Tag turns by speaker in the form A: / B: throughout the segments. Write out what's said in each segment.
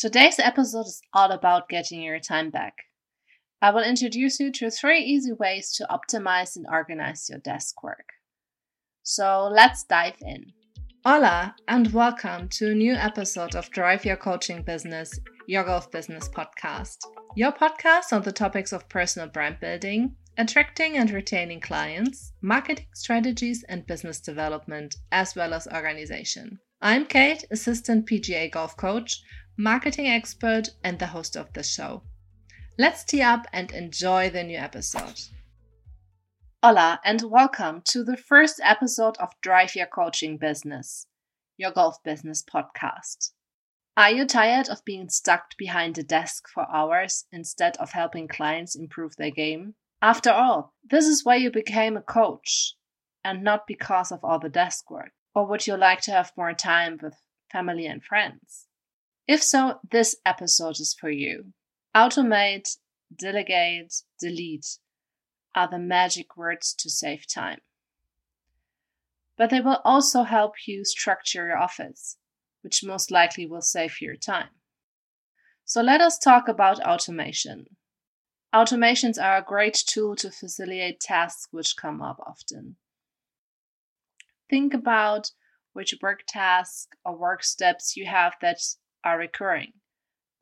A: Today's episode is all about getting your time back. I will introduce you to three easy ways to optimize and organize your desk work. So let's dive in. Hola, and welcome to a new episode of Drive Your Coaching Business, your golf business podcast. Your podcast on the topics of personal brand building, attracting and retaining clients, marketing strategies, and business development, as well as organization. I'm Kate, assistant PGA golf coach, marketing expert, and the host of the show. Let's tee up and enjoy the new episode. Hola, and welcome to the first episode of Drive Your Coaching Business, your golf business podcast. Are you tired of being stuck behind a desk for hours instead of helping clients improve their game? After all, this is why you became a coach and not because of all the desk work. Or would you like to have more time with family and friends? If so, this episode is for you. Automate, delegate, delete are the magic words to save time. But they will also help you structure your office, which most likely will save your time. So let us talk about automation. Automations are a great tool to facilitate tasks which come up often. Think about which work tasks or work steps you have that are recurring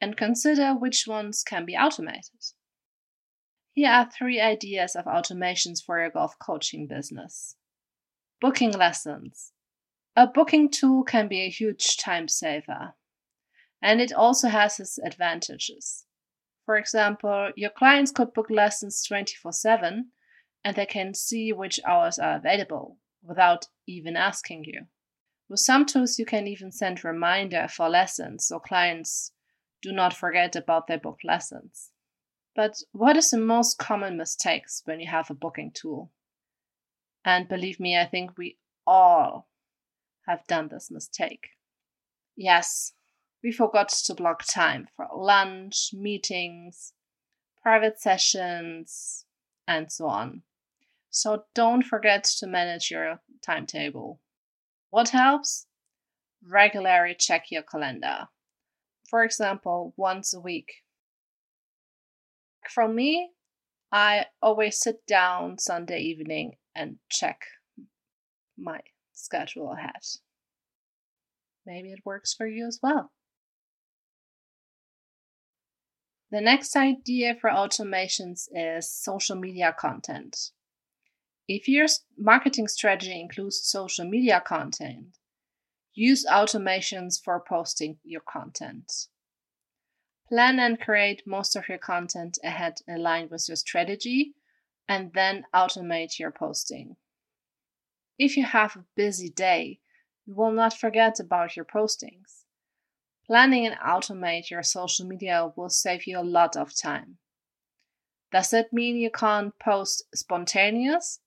A: and consider which ones can be automated. Here are three ideas of automations for your golf coaching business. Booking lessons. A booking tool can be a huge time saver, and it also has its advantages. For example, your clients could book lessons 24 7 and they can see which hours are available without even asking you. With some tools, you can even send reminder for lessons so clients do not forget about their booked lessons. But what is the most common mistakes when you have a booking tool? And believe me, I think we all have done this mistake. Yes, we forgot to block time for lunch, meetings, private sessions, and so on. So don't forget to manage your timetable. What helps? Regularly check your calendar. For example, once a week. For me, I always sit down Sunday evening and check my schedule ahead. Maybe it works for you as well. The next idea for automations is social media content. If your marketing strategy includes social media content, use automations for posting your content. Plan and create most of your content ahead aligned with your strategy and then automate your posting. If you have a busy day, you will not forget about your postings. Planning and automate your social media will save you a lot of time. Does that mean you can't post spontaneous?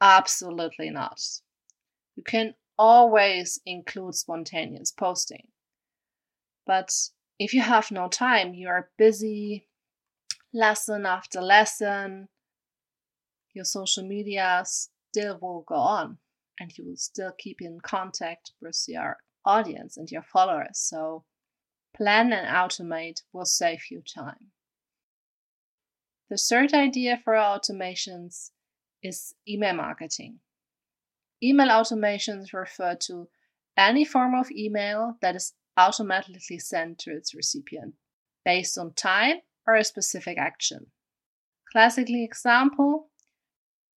A: Absolutely not. You can always include spontaneous posting. But if you have no time, you are busy lesson after lesson, your social media still will go on and you will still keep in contact with your audience and your followers. So plan and automate will save you time. The third idea for automations is email marketing. Email automations refer to any form of email that is automatically sent to its recipient based on time or a specific action. Classically example,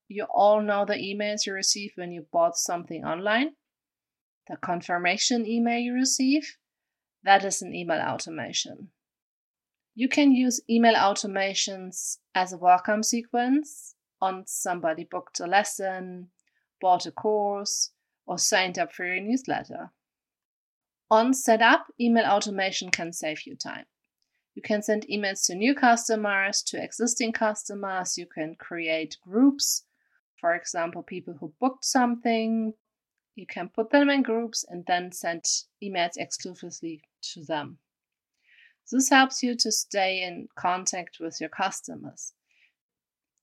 A: you all know the emails you receive when you bought something online the confirmation email you receive, that is an email automation. You can use email automations as a welcome sequence on somebody booked a lesson, bought a course, or signed up for your newsletter. On setup, email automation can save you time. You can send emails to new customers, to existing customers. You can create groups, for example, people who booked something, you can put them in groups and then send emails exclusively to them. This helps you to stay in contact with your customers.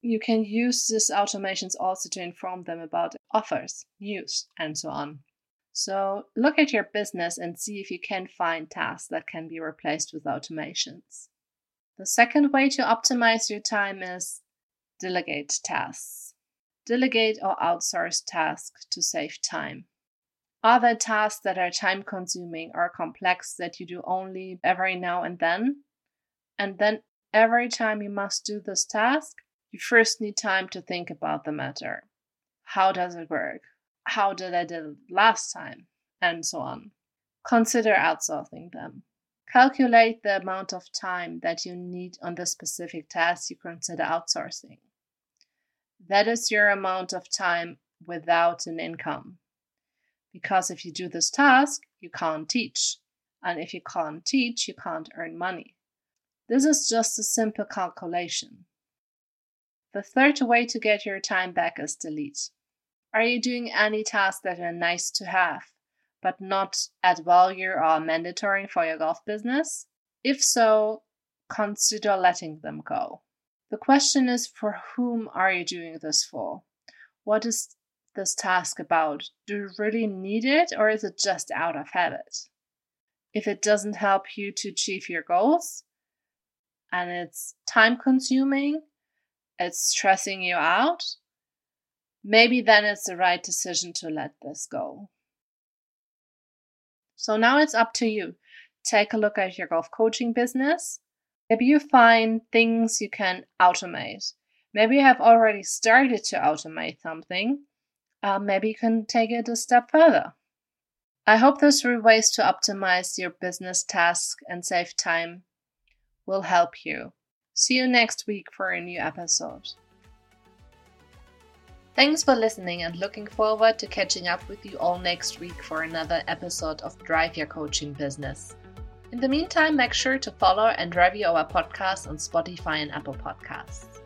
A: You can use these automations also to inform them about offers, news, and so on. So look at your business and see if you can find tasks that can be replaced with automations. The second way to optimize your time is delegate tasks. Delegate or outsource tasks to save time. Are there tasks that are time consuming or complex that you do only every now and then? And then every time you must do this task, you first need time to think about the matter. How does it work? how did I do it last time, and so on. Consider outsourcing them. Calculate the amount of time that you need on the specific task you consider outsourcing. That is your amount of time without an income. Because if you do this task, you can't teach. And if you can't teach, you can't earn money. This is just a simple calculation. The third way to get your time back is delete. Are you doing any tasks that are nice to have, but not add value or mandatory for your golf business? If so, consider letting them go. The question is for whom are you doing this for? What is this task about? Do you really need it or is it just out of habit? If it doesn't help you to achieve your goals and it's time consuming, it's stressing you out, maybe then it's the right decision to let this go. So now it's up to you. Take a look at your golf coaching business. Maybe you find things you can automate. Maybe you have already started to automate something. Uh, maybe you can take it a step further. I hope those three ways to optimize your business task and save time will help you. See you next week for a new episode. Thanks for listening and looking forward to catching up with you all next week for another episode of Drive Your Coaching Business. In the meantime, make sure to follow and review our podcast on Spotify and Apple Podcasts.